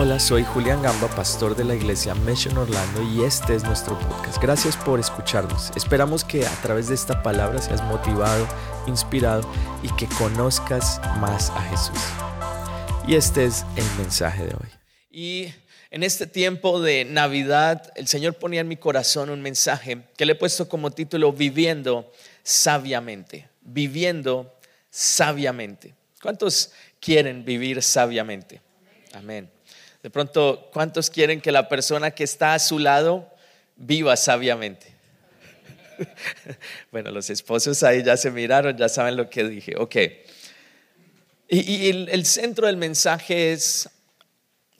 Hola, soy Julián Gamba, pastor de la iglesia Mission Orlando y este es nuestro podcast. Gracias por escucharnos. Esperamos que a través de esta palabra seas motivado, inspirado y que conozcas más a Jesús. Y este es el mensaje de hoy. Y en este tiempo de Navidad, el Señor ponía en mi corazón un mensaje que le he puesto como título Viviendo sabiamente. Viviendo sabiamente. ¿Cuántos quieren vivir sabiamente? Amén. De pronto, ¿cuántos quieren que la persona que está a su lado viva sabiamente? bueno, los esposos ahí ya se miraron, ya saben lo que dije. Ok. Y, el, el centro del mensaje es,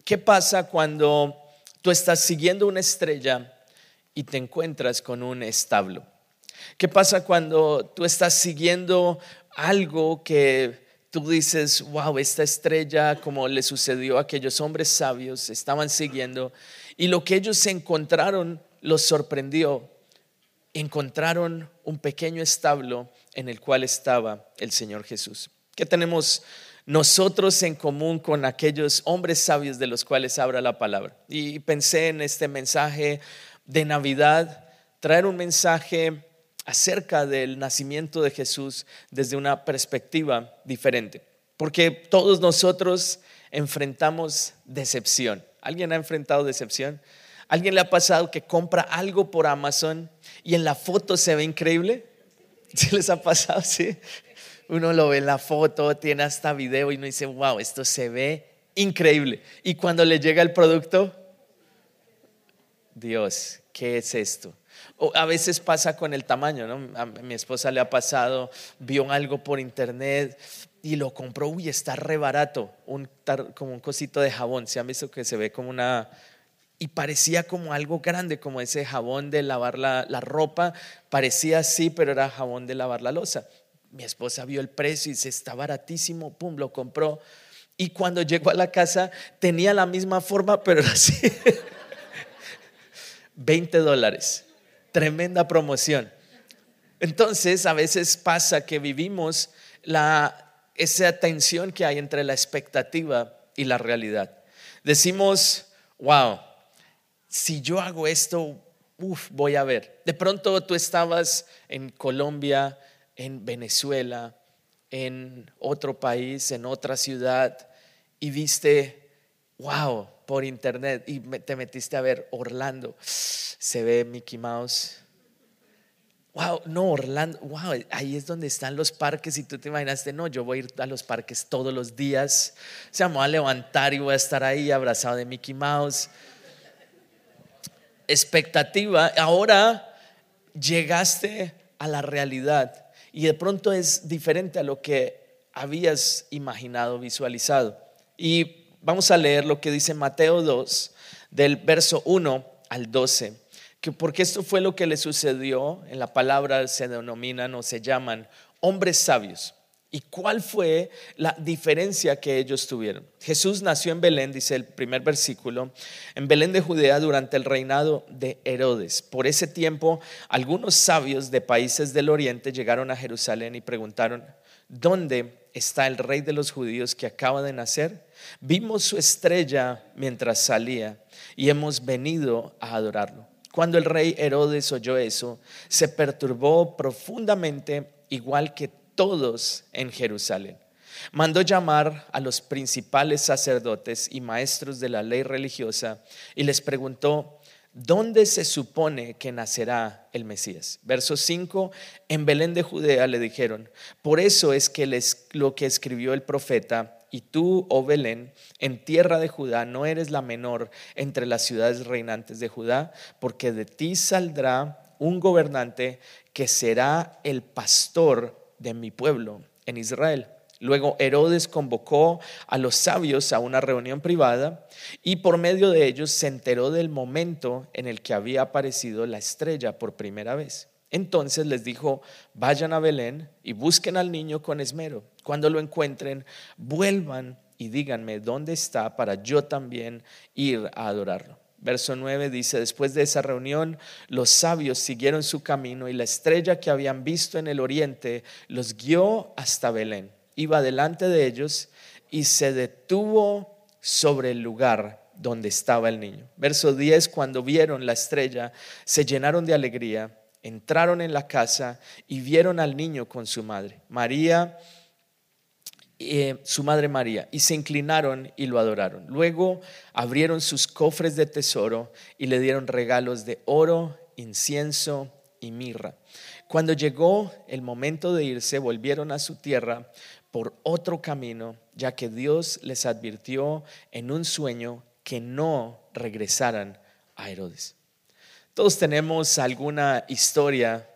¿qué pasa cuando tú estás siguiendo una estrella y te encuentras con un establo? ¿Qué pasa cuando tú estás siguiendo algo que tú dices, wow, esta estrella, como le sucedió a aquellos hombres sabios, estaban siguiendo, y lo que ellos encontraron los sorprendió. Encontraron un pequeño establo en el cual estaba el Señor Jesús. ¿Qué tenemos nosotros en común con aquellos hombres sabios de los cuales habla la palabra? Y pensé en este mensaje de Navidad, traer un mensaje acerca del nacimiento de Jesús desde una perspectiva diferente. Porque todos nosotros enfrentamos decepción. ¿Alguien ha enfrentado decepción? ¿Alguien le ha pasado que compra algo por Amazon y en la foto se ve increíble? ¿Sí les ha pasado? Sí. Uno lo ve en la foto, tiene hasta video y uno dice, wow, esto se ve increíble. Y cuando le llega el producto, Dios, ¿qué es esto? A veces pasa con el tamaño, ¿no? A mi esposa le ha pasado, vio algo por internet y lo compró, uy, está re barato, un, como un cosito de jabón. Se han visto que se ve como una... Y parecía como algo grande, como ese jabón de lavar la, la ropa. Parecía así, pero era jabón de lavar la losa. Mi esposa vio el precio y dice, está baratísimo, pum, lo compró. Y cuando llegó a la casa tenía la misma forma, pero era así. 20 dólares tremenda promoción. Entonces, a veces pasa que vivimos la, esa tensión que hay entre la expectativa y la realidad. Decimos, wow, si yo hago esto, uf, voy a ver. De pronto tú estabas en Colombia, en Venezuela, en otro país, en otra ciudad, y viste, wow, por internet, y te metiste a ver Orlando se ve Mickey Mouse. Wow, no, Orlando, wow, ahí es donde están los parques y tú te imaginaste, no, yo voy a ir a los parques todos los días, o sea, me voy a levantar y voy a estar ahí abrazado de Mickey Mouse. Expectativa, ahora llegaste a la realidad y de pronto es diferente a lo que habías imaginado, visualizado. Y vamos a leer lo que dice Mateo 2, del verso 1 al 12 que porque esto fue lo que le sucedió, en la palabra se denominan o se llaman hombres sabios. ¿Y cuál fue la diferencia que ellos tuvieron? Jesús nació en Belén, dice el primer versículo, en Belén de Judea durante el reinado de Herodes. Por ese tiempo, algunos sabios de países del oriente llegaron a Jerusalén y preguntaron, ¿dónde está el rey de los judíos que acaba de nacer? Vimos su estrella mientras salía y hemos venido a adorarlo. Cuando el rey Herodes oyó eso, se perturbó profundamente, igual que todos en Jerusalén. Mandó llamar a los principales sacerdotes y maestros de la ley religiosa y les preguntó, ¿dónde se supone que nacerá el Mesías? Verso 5, en Belén de Judea le dijeron, por eso es que les, lo que escribió el profeta y tú, oh Belén, en tierra de Judá, no eres la menor entre las ciudades reinantes de Judá, porque de ti saldrá un gobernante que será el pastor de mi pueblo en Israel. Luego Herodes convocó a los sabios a una reunión privada y por medio de ellos se enteró del momento en el que había aparecido la estrella por primera vez. Entonces les dijo, vayan a Belén y busquen al niño con esmero. Cuando lo encuentren, vuelvan y díganme dónde está para yo también ir a adorarlo. Verso 9 dice, después de esa reunión, los sabios siguieron su camino y la estrella que habían visto en el oriente los guió hasta Belén. Iba delante de ellos y se detuvo sobre el lugar donde estaba el niño. Verso 10, cuando vieron la estrella, se llenaron de alegría, entraron en la casa y vieron al niño con su madre, María, eh, su madre María, y se inclinaron y lo adoraron. Luego abrieron sus cofres de tesoro y le dieron regalos de oro, incienso y mirra. Cuando llegó el momento de irse, volvieron a su tierra por otro camino, ya que Dios les advirtió en un sueño que no regresaran a Herodes. Todos tenemos alguna historia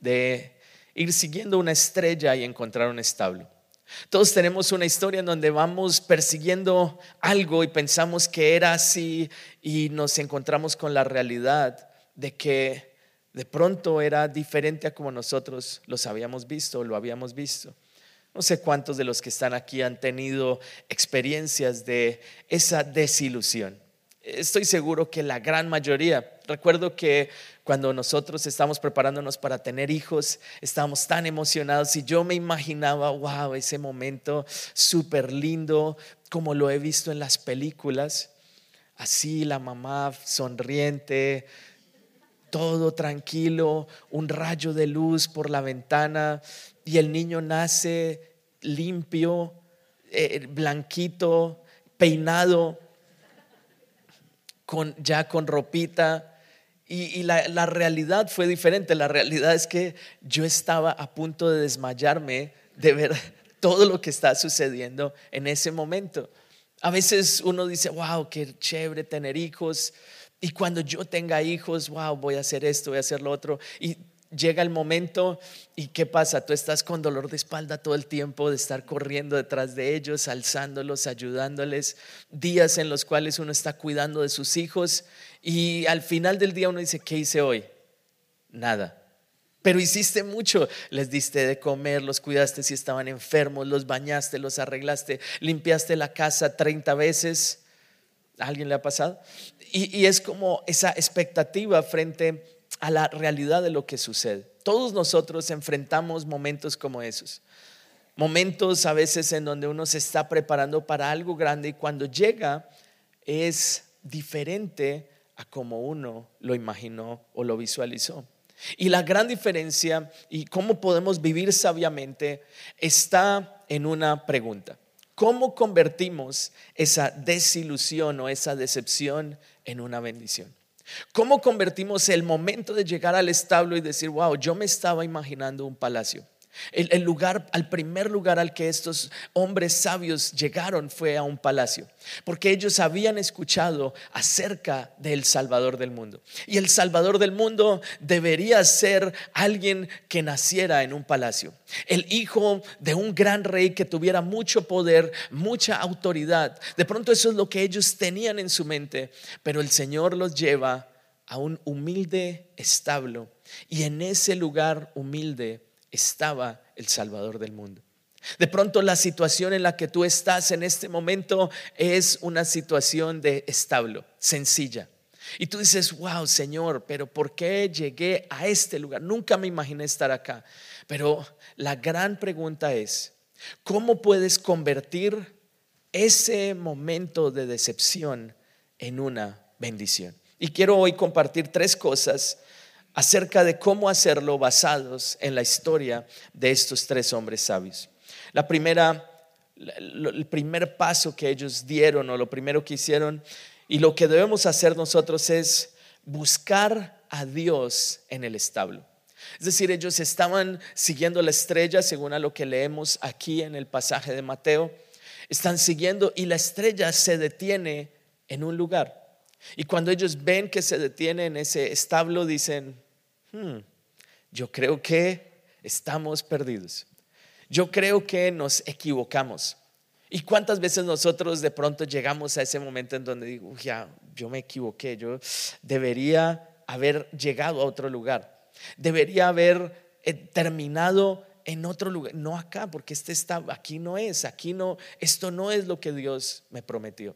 de ir siguiendo una estrella y encontrar un establo. Todos tenemos una historia en donde vamos persiguiendo algo y pensamos que era así y nos encontramos con la realidad de que de pronto era diferente a como nosotros los habíamos visto o lo habíamos visto. No sé cuántos de los que están aquí han tenido experiencias de esa desilusión. Estoy seguro que la gran mayoría. Recuerdo que cuando nosotros estábamos preparándonos para tener hijos, estábamos tan emocionados y yo me imaginaba, wow, ese momento súper lindo, como lo he visto en las películas. Así la mamá sonriente, todo tranquilo, un rayo de luz por la ventana y el niño nace limpio, eh, blanquito, peinado, con, ya con ropita. Y, la, la, realidad fue diferente. La realidad es que yo estaba a punto de desmayarme de ver todo lo que está sucediendo en ese momento. A veces uno dice, wow, qué chévere tener hijos. Y cuando yo tenga hijos, wow, voy a hacer esto, voy a hacer lo otro. Y llega el momento y ¿qué pasa? Tú estás con dolor de espalda todo el tiempo de estar corriendo detrás de ellos, alzándolos, ayudándoles, días en los cuales uno está cuidando de sus hijos y al final del día uno dice, ¿qué hice hoy? Nada. Pero hiciste mucho, les diste de comer, los cuidaste si estaban enfermos, los bañaste, los arreglaste, limpiaste la casa 30 veces. ¿A alguien le ha pasado? Y, y es como esa expectativa frente a la realidad de lo que sucede. Todos nosotros enfrentamos momentos como esos. Momentos a veces en donde uno se está preparando para algo grande y cuando llega es diferente a como uno lo imaginó o lo visualizó. Y la gran diferencia y cómo podemos vivir sabiamente está en una pregunta. ¿Cómo convertimos esa desilusión o esa decepción en una bendición? ¿Cómo convertimos el momento de llegar al establo y decir, wow, yo me estaba imaginando un palacio? El, lugar, al primer lugar al que estos hombres sabios llegaron fue a un palacio, porque ellos habían escuchado acerca del Salvador del mundo. Y el Salvador del mundo debería ser alguien que naciera en un palacio, el hijo de un gran rey que tuviera mucho poder, mucha autoridad. De pronto eso es lo que ellos tenían en su mente, pero el Señor los lleva a un humilde establo y en ese lugar humilde estaba el Salvador del mundo. De pronto la situación en la que tú estás en este momento es una situación de establo, sencilla. Y tú dices, wow, Señor, pero ¿por qué llegué a este lugar? Nunca me imaginé estar acá. Pero la gran pregunta es, ¿cómo puedes convertir ese momento de decepción en una bendición? Y quiero hoy compartir tres cosas acerca de cómo hacerlo basados en la historia de estos tres hombres sabios. La primera, el primer paso que ellos dieron o lo primero que hicieron y lo que debemos hacer nosotros es buscar a Dios en el establo. Es decir, ellos estaban siguiendo la estrella según a lo que leemos aquí en el pasaje de Mateo. Están siguiendo y la estrella se detiene en un lugar. Y cuando ellos ven que se detiene en ese establo, dicen, Hmm, yo creo que estamos perdidos. Yo creo que nos equivocamos. ¿Y cuántas veces nosotros de pronto llegamos a ese momento en donde digo, ya, yo me equivoqué, yo debería haber llegado a otro lugar, debería haber eh, terminado en otro lugar, no acá, porque este está, aquí no es, aquí no, esto no es lo que Dios me prometió.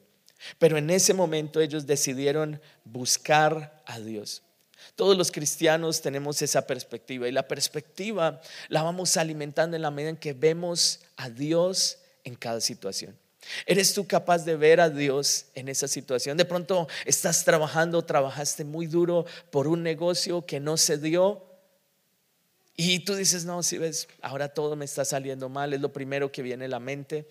Pero en ese momento ellos decidieron buscar a Dios. Todos los cristianos tenemos esa perspectiva y la perspectiva la vamos alimentando en la medida en que vemos a Dios en cada situación. ¿Eres tú capaz de ver a Dios en esa situación? De pronto estás trabajando, trabajaste muy duro por un negocio que no se dio. Y tú dices, no, si ves, ahora todo me está saliendo mal, es lo primero que viene a la mente.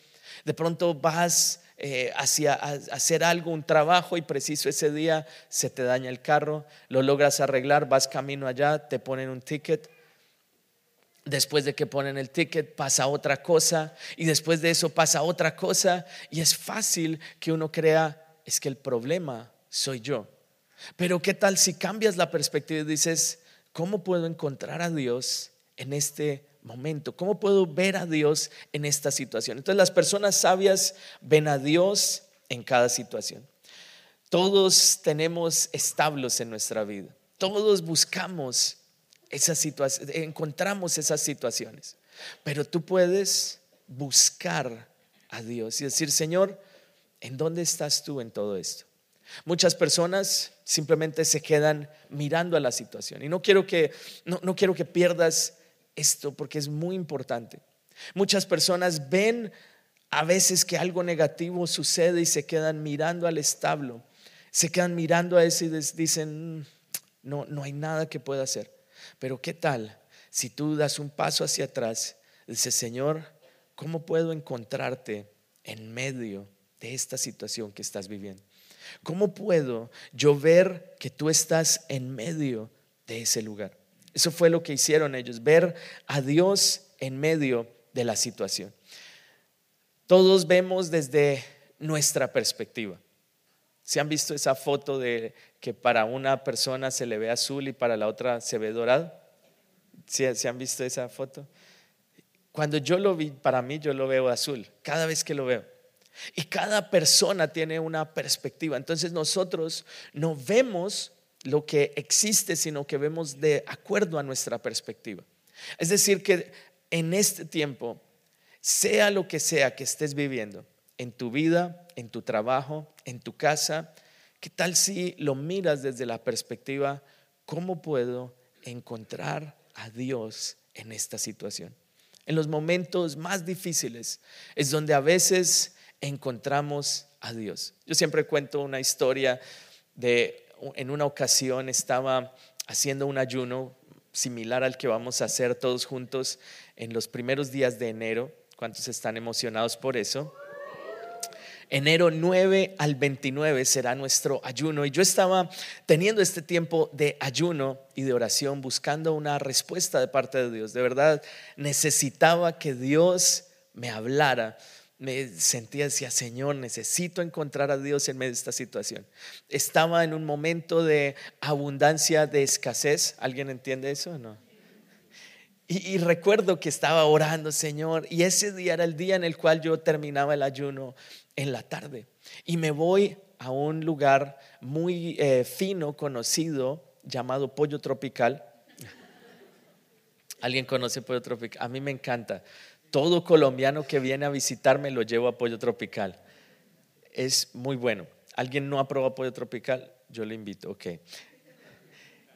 De pronto vas eh, hacia hacer algo, un trabajo y preciso ese día se te daña el carro, lo logras arreglar, vas camino allá, te ponen un ticket Después de que ponen el ticket pasa otra cosa y después de eso pasa otra cosa y es fácil que uno crea, es que el problema soy yo. Pero ¿qué tal si cambias la perspectiva y dices, ¿cómo puedo encontrar a Dios en este momento? ¿Cómo puedo ver a Dios en esta situación? Entonces las personas sabias ven a Dios en cada situación. Todos tenemos establos en nuestra vida. Todos buscamos esa situación, encontramos esas situaciones. Pero tú puedes buscar a Dios y decir, Señor, ¿en dónde estás tú en todo esto? Muchas personas simplemente se quedan mirando a la situación. Y no quiero que, no, no quiero que pierdas esto porque es muy importante. Muchas personas ven a veces que algo negativo sucede y se quedan mirando al establo, se quedan mirando a eso y dicen, mm, no, no hay nada que pueda hacer. Pero ¿qué tal si tú das un paso hacia atrás? Dices, Señor, ¿cómo puedo encontrarte en medio de esta situación que estás viviendo? ¿Cómo puedo yo ver que tú estás en medio de ese lugar? Eso fue lo que hicieron ellos, ver a Dios en medio de la situación. Todos vemos desde nuestra perspectiva. ¿Se han visto esa foto de que para una persona se le ve azul y para la otra se ve dorado. ¿Se han visto esa foto? Cuando yo lo vi, para mí yo lo veo azul, cada vez que lo veo. Y cada persona tiene una perspectiva. Entonces nosotros no vemos lo que existe, sino que vemos de acuerdo a nuestra perspectiva. Es decir, que en este tiempo, sea lo que sea que estés viviendo, en tu vida, en tu trabajo, en tu casa, ¿Qué tal si lo miras desde la perspectiva, ¿cómo puedo encontrar a Dios en esta situación? En los momentos más difíciles es donde a veces encontramos a Dios. Yo siempre cuento una historia de, en una ocasión estaba haciendo un ayuno similar al que vamos a hacer todos juntos en los primeros días de enero. ¿Cuántos están emocionados por eso? enero 9 al 29 será nuestro ayuno. Y yo estaba teniendo este tiempo de ayuno y de oración, buscando una respuesta de parte de Dios. De verdad, necesitaba que Dios me hablara. Me sentía, decía, Señor, necesito encontrar a Dios en medio de esta situación. Estaba en un momento de abundancia, de escasez. ¿Alguien entiende eso o no? Y, recuerdo que estaba orando, Señor, y ese día era el día en el cual yo terminaba el ayuno en la tarde. Y me voy a un lugar muy eh, fino, conocido, llamado Pollo Tropical. ¿Alguien conoce Pollo Tropical? A mí me encanta. Todo colombiano que viene a visitarme lo llevo a Pollo Tropical. Es muy bueno. ¿Alguien no ha probado Pollo Tropical? Yo le invito, ok.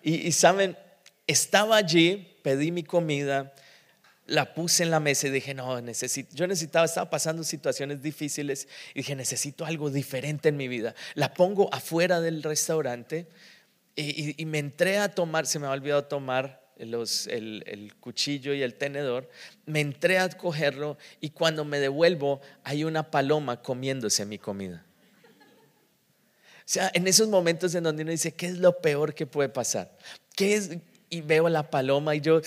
y saben, estaba allí, pedí mi comida, la puse en la mesa y dije, no, necesito, yo necesitaba, estaba pasando situaciones difíciles y dije, necesito algo diferente en mi vida. La pongo afuera del restaurante y, me entré a tomar, se me ha olvidado tomar los, el, el, cuchillo y el tenedor, me entré a cogerlo y cuando me devuelvo hay una paloma comiéndose mi comida. O sea, en esos momentos en donde uno dice, ¿qué es lo peor que puede pasar? ¿Qué es? Y veo la paloma y yo,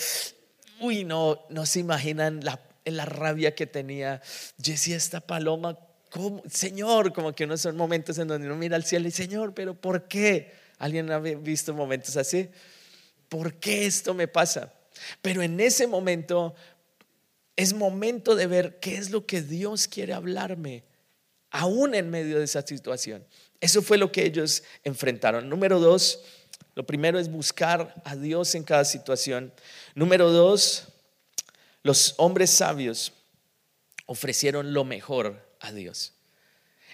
uy, no, no se imaginan la, la rabia que tenía. Yo decía, esta paloma, ¿cómo? Señor, como que uno son momentos en donde uno mira al cielo y Señor, pero ¿por qué? ¿Alguien ha visto momentos así? ¿Por qué esto me pasa? Pero en ese momento es momento de ver qué es lo que Dios quiere hablarme, aún en medio de esa situación. Eso fue lo que ellos enfrentaron. Número dos, lo primero es buscar a Dios en cada situación. Número dos, los hombres sabios ofrecieron lo mejor a Dios.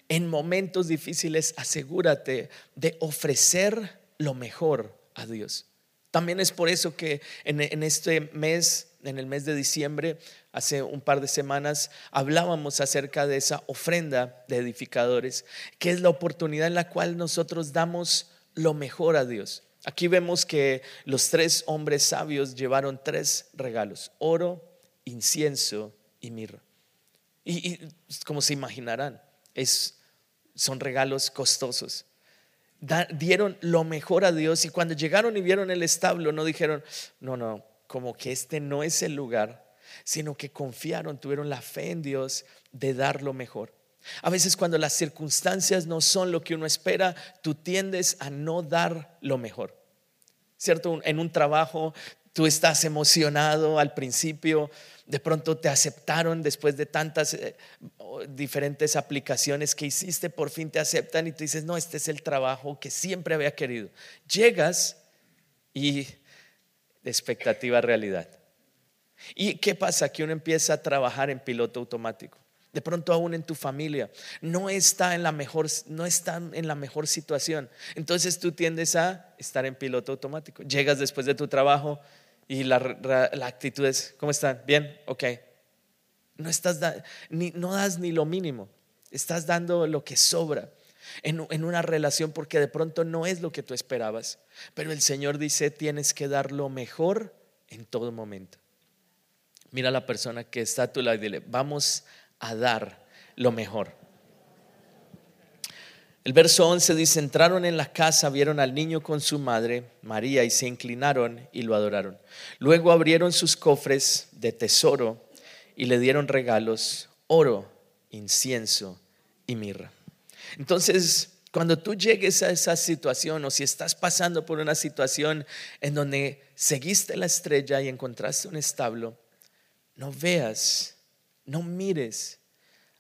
En momentos difíciles, asegúrate de ofrecer lo mejor a Dios. También es por eso que en, este mes en el mes de diciembre, hace un par de semanas, hablábamos acerca de esa ofrenda de edificadores, que es la oportunidad en la cual nosotros damos lo mejor a Dios. Aquí vemos que los tres hombres sabios llevaron tres regalos, oro, incienso y mirra. Y, como se imaginarán, es, son regalos costosos. Dieron lo mejor a Dios y cuando llegaron y vieron el establo no dijeron, no, no, como que este no es el lugar, sino que confiaron, tuvieron la fe en Dios de dar lo mejor. A veces cuando las circunstancias no son lo que uno espera, tú tiendes a no dar lo mejor. ¿Cierto? En un trabajo tú estás emocionado al principio, de pronto te aceptaron después de tantas eh, diferentes aplicaciones que hiciste, por fin te aceptan y tú dices, no, este es el trabajo que siempre había querido. Llegas y expectativa realidad. ¿Y qué pasa? Que uno empieza a trabajar en piloto automático. De pronto aún en tu familia no está en la mejor, no están en la mejor situación. Entonces tú tiendes a estar en piloto automático. Llegas después de tu trabajo y la, actitud es, ¿cómo están? ¿Bien? Ok. No, estás ni, no das ni lo mínimo. Estás dando lo que sobra en, en una relación porque de pronto no es lo que tú esperabas. Pero el Señor dice, tienes que dar lo mejor en todo momento. Mira a la persona que está a tu lado y dile, vamos a dar lo mejor. El verso 11 dice, entraron en la casa, vieron al niño con su madre, María, y se inclinaron y lo adoraron. Luego abrieron sus cofres de tesoro y le dieron regalos, oro, incienso y mirra. Entonces, cuando tú llegues a esa situación o si estás pasando por una situación en donde seguiste la estrella y encontraste un establo, no veas no mires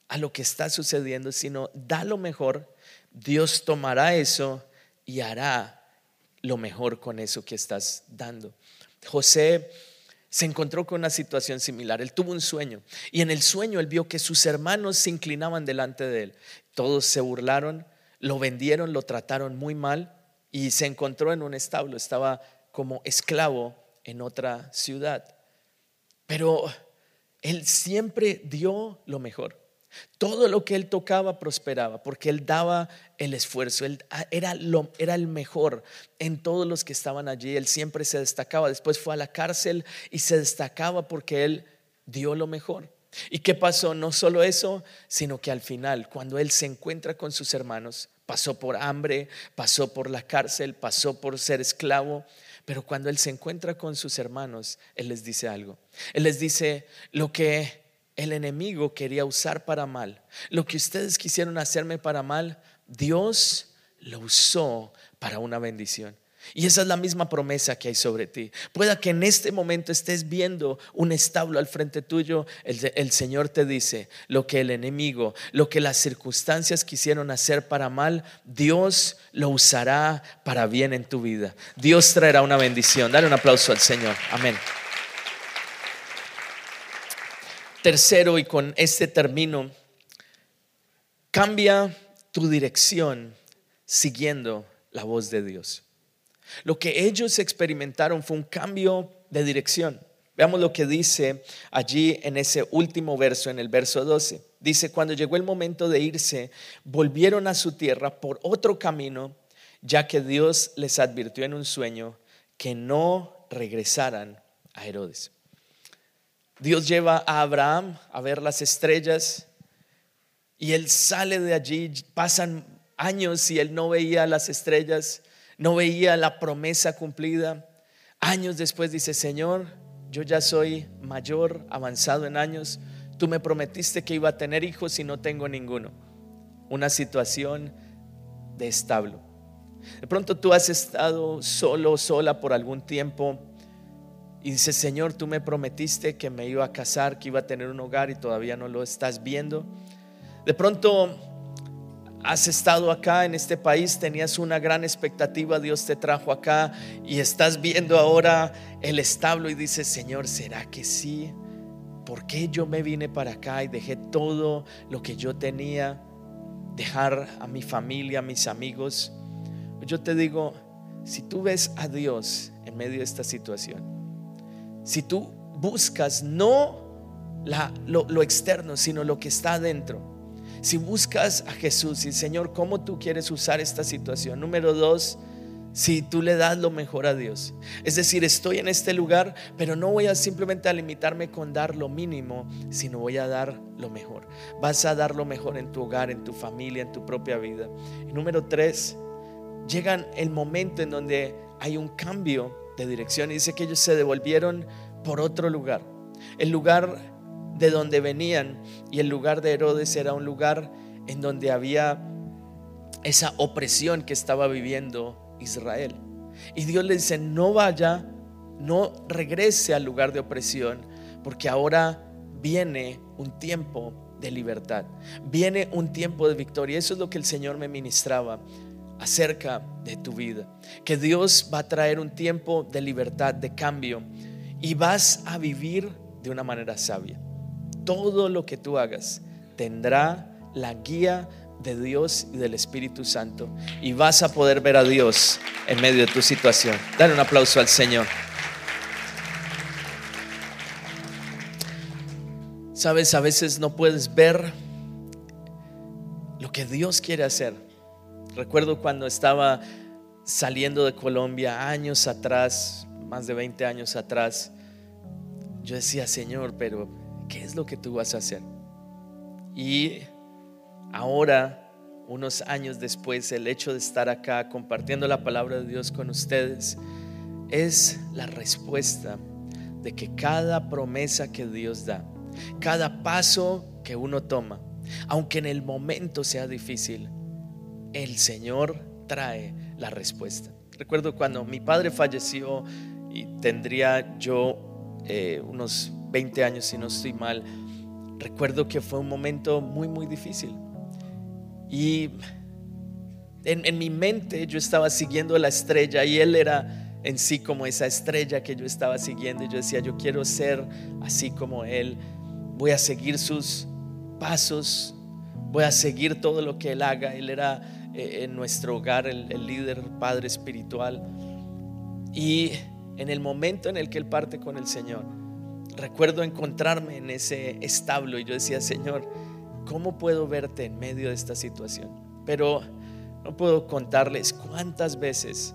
a lo que está sucediendo, sino da lo mejor. Dios tomará eso y hará lo mejor con eso que estás dando. José se encontró con una situación similar. Él tuvo un sueño y en el sueño él vio que sus hermanos se inclinaban delante de él. Todos se burlaron, lo vendieron, lo trataron muy mal y se encontró en un establo. Estaba como esclavo en otra ciudad. Pero él siempre dio lo mejor. Todo lo que él tocaba prosperaba porque él daba el esfuerzo, él ah, era, lo, era el mejor en todos los que estaban allí, él siempre se destacaba. Después fue a la cárcel y se destacaba porque él dio lo mejor. ¿Y qué pasó? No solo eso, sino que al final, cuando él se encuentra con sus hermanos, pasó por hambre, pasó por la cárcel, pasó por ser esclavo, pero cuando Él se encuentra con sus hermanos, Él les dice algo. Él les dice lo que el enemigo quería usar para mal, lo que ustedes quisieron hacerme para mal, Dios lo usó para una bendición. Y esa es la misma promesa que hay sobre ti. Pueda que en este momento estés viendo un establo al frente tuyo, el, Señor te dice lo que el enemigo, lo que las circunstancias quisieron hacer para mal, Dios lo usará para bien en tu vida. Dios traerá una bendición. Dale un aplauso al Señor. Amén. Tercero, y con este término, cambia tu dirección siguiendo la voz de Dios. Lo que ellos experimentaron fue un cambio de dirección. Veamos lo que dice allí en ese último verso, en el verso 12. Dice, cuando llegó el momento de irse, volvieron a su tierra por otro camino, ya que Dios les advirtió en un sueño que no regresaran a Herodes. Dios lleva a Abraham a ver las estrellas y él sale de allí, pasan años y él no veía las estrellas no veía la promesa cumplida. Años después dice, Señor, yo ya soy mayor, avanzado en años. Tú me prometiste que iba a tener hijos y no tengo ninguno. Una situación de establo. De pronto tú has estado solo, sola por algún tiempo y dices, Señor, tú me prometiste que me iba a casar, que iba a tener un hogar y todavía no lo estás viendo. De pronto has estado acá en este país, tenías una gran expectativa, Dios te trajo acá y estás viendo ahora el establo y dices, Señor, ¿será que sí? ¿Por qué yo me vine para acá y dejé todo lo que yo tenía? Dejar a mi familia, a mis amigos. Yo te digo, si tú ves a Dios en medio de esta situación, si tú buscas no lo, externo, sino lo que está adentro. Si buscas a Jesús y Señor, ¿cómo tú quieres usar esta situación? Número dos, si tú le das lo mejor a Dios. Es decir, estoy en este lugar, pero no voy a simplemente a limitarme con dar lo mínimo, sino voy a dar lo mejor. Vas a dar lo mejor en tu hogar, en tu familia, en tu propia vida. Y número tres, llegan el momento en donde hay un cambio de dirección y dice que ellos se devolvieron por otro lugar. El lugar de donde venían y el lugar de Herodes era un lugar en donde había esa opresión que estaba viviendo Israel. Y Dios le dice, no vaya, no regrese al lugar de opresión, porque ahora viene un tiempo de libertad, viene un tiempo de victoria. Eso es lo que el Señor me ministraba acerca de tu vida, que Dios va a traer un tiempo de libertad, de cambio, y vas a vivir de una manera sabia. Todo lo que tú hagas tendrá la guía de Dios y del Espíritu Santo y vas a poder ver a Dios en medio de tu situación. Dale un aplauso al Señor. Sabes, a veces no puedes ver lo que Dios quiere hacer. Recuerdo cuando estaba saliendo de Colombia años atrás, más de 20 años atrás, yo decía, Señor, pero ¿qué es lo que tú vas a hacer? Y ahora, unos años después, el hecho de estar acá compartiendo la palabra de Dios con ustedes es la respuesta de que cada promesa que Dios da, cada paso que uno toma, aunque en el momento sea difícil, el Señor trae la respuesta. Recuerdo cuando mi padre falleció y tendría yo eh, unos 20 años, si no estoy mal, recuerdo que fue un momento muy, muy difícil. Y en, mi mente yo estaba siguiendo la estrella y él era en sí como esa estrella que yo estaba siguiendo. Y yo decía, yo quiero ser así como él. Voy a seguir sus pasos. Voy a seguir todo lo que él haga. Él era en nuestro hogar el, líder, padre espiritual. Y en el momento en el que él parte con el Señor, recuerdo encontrarme en ese establo y yo decía, Señor, ¿Cómo puedo verte en medio de esta situación? Pero no puedo contarles cuántas veces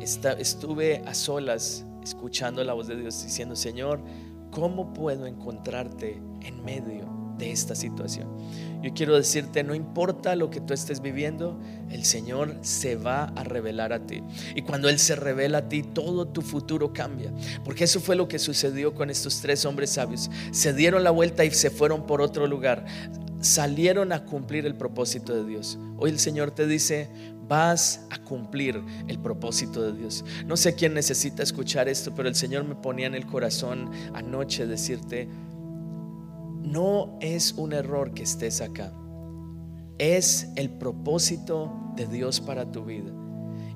estuve a solas escuchando la voz de Dios diciendo, Señor, ¿cómo puedo encontrarte en medio de esta situación. Yo quiero decirte, no importa lo que tú estés viviendo, el Señor se va a revelar a ti. Y cuando Él se revela a ti, todo tu futuro cambia. Porque eso fue lo que sucedió con estos tres hombres sabios. Se dieron la vuelta y se fueron por otro lugar. Salieron a cumplir el propósito de Dios. Hoy el Señor te dice, vas a cumplir el propósito de Dios. No sé quién necesita escuchar esto, pero el Señor me ponía en el corazón anoche decirte, no es un error que estés acá. Es el propósito de Dios para tu vida.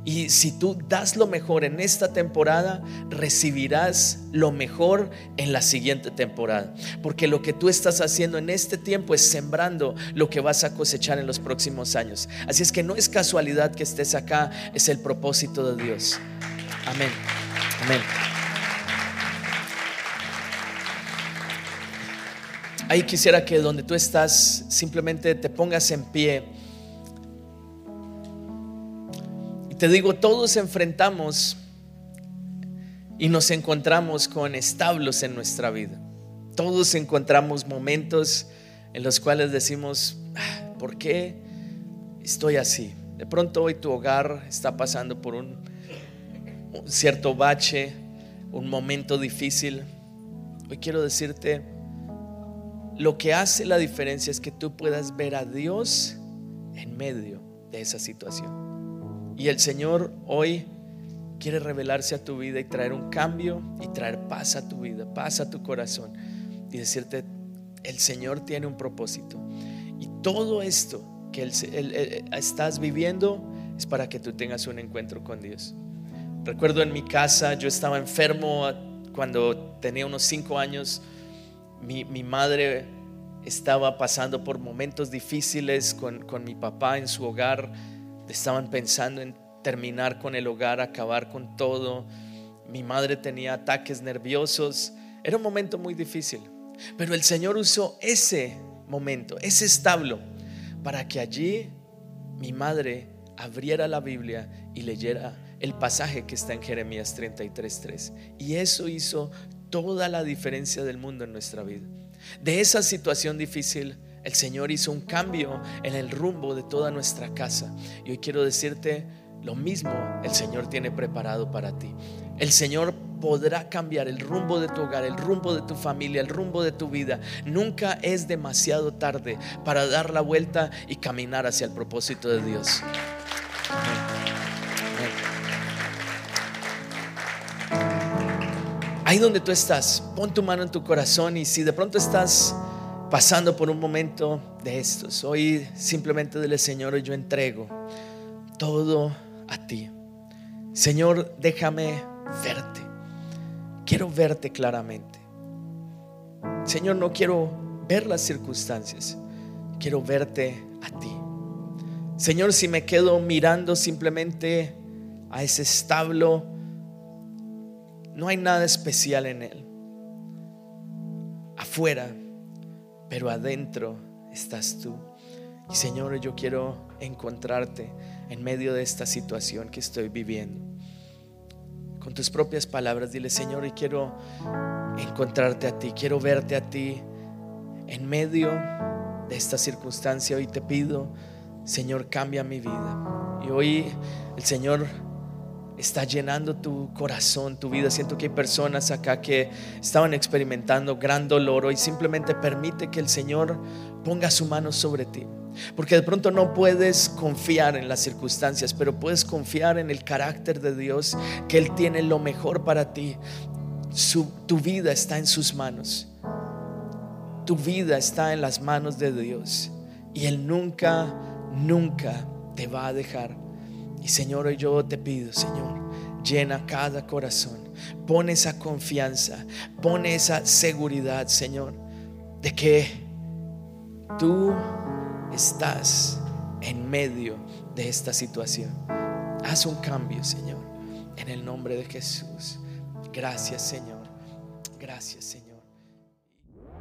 Y si tú das lo mejor en esta temporada, recibirás lo mejor en la siguiente temporada. Porque lo que tú estás haciendo en este tiempo es sembrando lo que vas a cosechar en los próximos años. Así es que no es casualidad que estés acá, es el propósito de Dios. Amén. Amén. Ahí quisiera que donde tú estás simplemente te pongas en pie. Y te digo, todos enfrentamos y nos encontramos con establos en nuestra vida. Todos encontramos momentos en los cuales decimos, ah, ¿por qué estoy así? De pronto hoy tu hogar está pasando por un, un cierto bache, un momento difícil. Hoy quiero decirte, lo que hace la diferencia es que tú puedas ver a Dios en medio de esa situación. Y el Señor hoy quiere revelarse a tu vida y traer un cambio y traer paz a tu vida, paz a tu corazón y decirte, el Señor tiene un propósito. Y todo esto que estás viviendo es para que tú tengas un encuentro con Dios. Recuerdo en mi casa, yo estaba enfermo cuando tenía unos cinco años mi, madre estaba pasando por momentos difíciles con, mi papá en su hogar. Estaban pensando en terminar con el hogar, acabar con todo. Mi madre tenía ataques nerviosos. Era un momento muy difícil, pero el Señor usó ese momento, ese establo, para que allí mi madre abriera la Biblia y leyera el pasaje que está en Jeremías 33:3. Y eso hizo toda la diferencia del mundo en nuestra vida. De esa situación difícil, el Señor hizo un cambio en el rumbo de toda nuestra casa. Y hoy quiero decirte lo mismo el Señor tiene preparado para ti. El Señor podrá cambiar el rumbo de tu hogar, el rumbo de tu familia, el rumbo de tu vida. Nunca es demasiado tarde para dar la vuelta y caminar hacia el propósito de Dios. Ahí donde tú estás, pon tu mano en tu corazón y si de pronto estás pasando por un momento de estos, hoy simplemente dile Señor, yo entrego todo a ti. Señor, déjame verte. Quiero verte claramente. Señor, no quiero ver las circunstancias. Quiero verte a ti. Señor, si me quedo mirando simplemente a ese establo, no hay nada especial en él. Afuera, pero adentro estás tú. Y Señor, yo quiero encontrarte en medio de esta situación que estoy viviendo. Con tus propias palabras, dile, Señor, y quiero encontrarte a ti, quiero verte a ti en medio de esta circunstancia. Hoy te pido, Señor, cambia mi vida. Y hoy el Señor está llenando tu corazón, tu vida. Siento que hay personas acá que estaban experimentando gran dolor. Hoy simplemente permite que el Señor ponga su mano sobre ti. Porque de pronto no puedes confiar en las circunstancias, pero puedes confiar en el carácter de Dios, que Él tiene lo mejor para ti. tu vida está en sus manos. Tu vida está en las manos de Dios. Y Él nunca, nunca te va a dejar. Y Señor, hoy yo te pido, Señor, llena cada corazón. Pone esa confianza, pone esa seguridad, Señor, de que tú estás en medio de esta situación. Haz un cambio, Señor, en el nombre de Jesús. Gracias, Señor. Gracias, Señor.